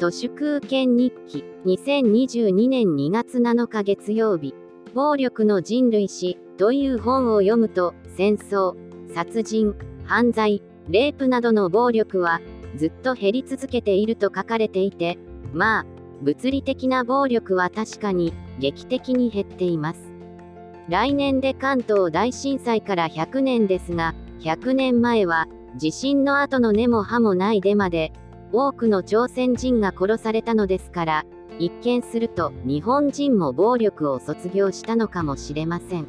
都市空権日記2022年2月7日月曜日。暴力の人類史という本を読むと戦争殺人犯罪レイプなどの暴力はずっと減り続けていると書かれていてまあ物理的な暴力は確かに劇的に減っています。来年で関東大震災から100年ですが100年前は地震の後の根も葉もないデマで多くの朝鮮人が殺されたのですから一見すると日本人も暴力を卒業したのかもしれません。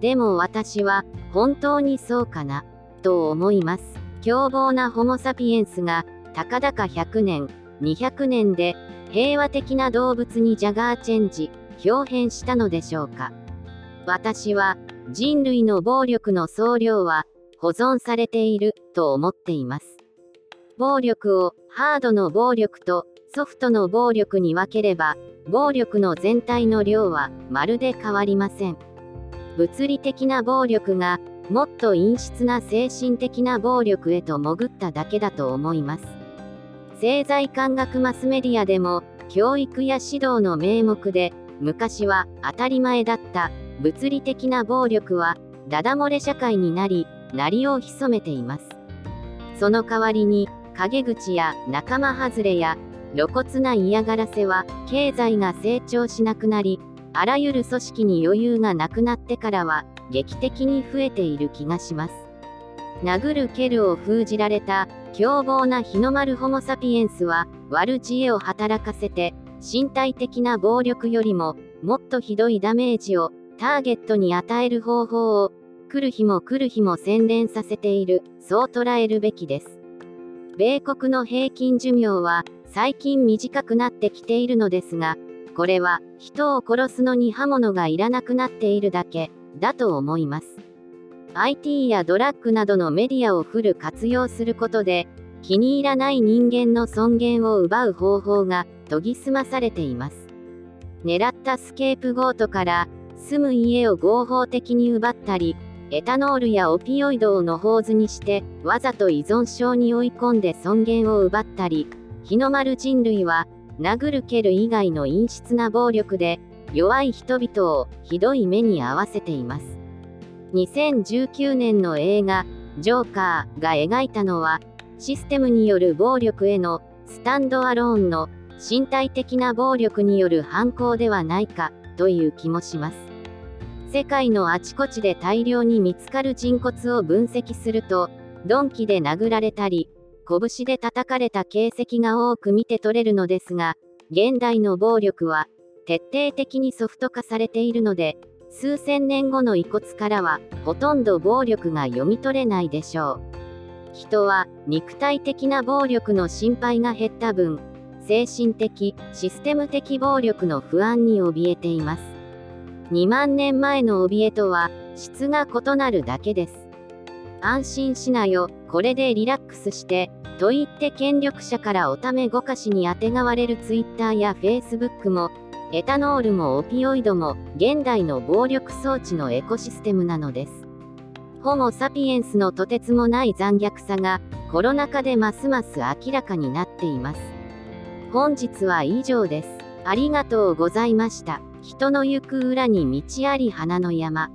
でも私は本当にそうかなと思います。凶暴なホモ・サピエンスがたかだか100年200年で平和的な動物にジャガーチェンジ表変したのでしょうか。私は人類の暴力の総量は保存されていると思っています。暴力をハードの暴力とソフトの暴力に分ければ暴力の全体の量はまるで変わりません。物理的な暴力がもっと陰湿な精神的な暴力へと潜っただけだと思います。政財官学マスメディアでも教育や指導の名目で昔は当たり前だった物理的な暴力はダダ漏れ社会になり鳴りを潜めています。その代わりに陰口や仲間外れや露骨な嫌がらせは経済が成長しなくなりあらゆる組織に余裕がなくなってからは劇的に増えている気がします。殴る蹴るを封じられた凶暴な日の丸ホモ・サピエンスは悪知恵を働かせて身体的な暴力よりももっとひどいダメージをターゲットに与える方法を来る日も来る日も洗練させているそう捉えるべきです。米国の平均寿命は最近短くなってきているのですが、これは人を殺すのに刃物がいらなくなっているだけだと思います。IT やドラッグなどのメディアをフル活用することで、気に入らない人間の尊厳を奪う方法が研ぎ澄まされています。狙ったスケープゴートから住む家を合法的に奪ったり、エタノールやオピオイドを野放図にしてわざと依存症に追い込んで尊厳を奪ったり日の丸人類は殴る蹴る以外の陰湿な暴力で弱い人々をひどい目に遭わせています。2019年の映画「ジョーカー」が描いたのはシステムによる暴力へのスタンドアローンの身体的な暴力による犯行ではないかという気もします。世界のあちこちで大量に見つかる人骨を分析すると、鈍器で殴られたり、拳で叩かれた形跡が多く見て取れるのですが、現代の暴力は、徹底的にソフト化されているので、数千年後の遺骨からは、ほとんど暴力が読み取れないでしょう。人は、肉体的な暴力の心配が減った分、精神的、システム的暴力の不安に怯えています。2万年前の怯えとは質が異なるだけです。安心しなよ、これでリラックスして、と言って権力者からおためごかしにあてがわれる Twitter や Facebook も、エタノールもオピオイドも現代の暴力装置のエコシステムなのです。ホモ・サピエンスのとてつもない残虐さがコロナ禍でますます明らかになっています。本日は以上です。ありがとうございました。人の行く裏に道あり花の山。